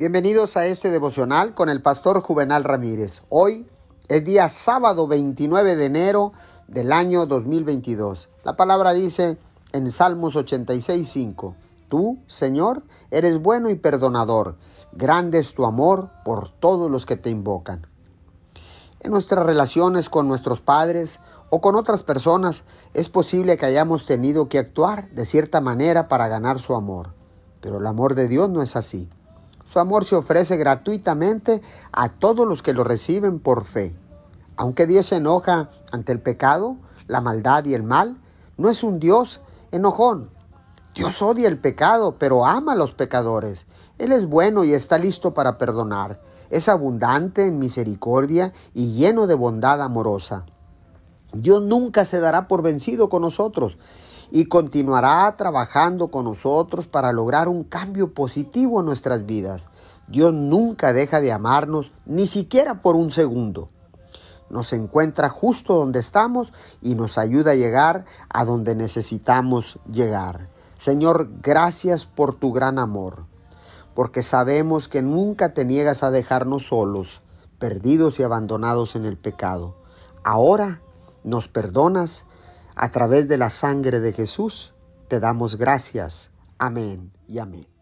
Bienvenidos a este devocional con el pastor Juvenal Ramírez. Hoy es día sábado 29 de enero del año 2022. La palabra dice en Salmos 86:5, Tú, Señor, eres bueno y perdonador, grande es tu amor por todos los que te invocan. En nuestras relaciones con nuestros padres o con otras personas es posible que hayamos tenido que actuar de cierta manera para ganar su amor, pero el amor de Dios no es así. Su amor se ofrece gratuitamente a todos los que lo reciben por fe. Aunque Dios se enoja ante el pecado, la maldad y el mal, no es un Dios enojón. Dios odia el pecado, pero ama a los pecadores. Él es bueno y está listo para perdonar. Es abundante en misericordia y lleno de bondad amorosa. Dios nunca se dará por vencido con nosotros y continuará trabajando con nosotros para lograr un cambio positivo en nuestras vidas. Dios nunca deja de amarnos, ni siquiera por un segundo. Nos encuentra justo donde estamos y nos ayuda a llegar a donde necesitamos llegar. Señor, gracias por tu gran amor, porque sabemos que nunca te niegas a dejarnos solos, perdidos y abandonados en el pecado. Ahora nos perdonas a través de la sangre de Jesús, te damos gracias. Amén y amén.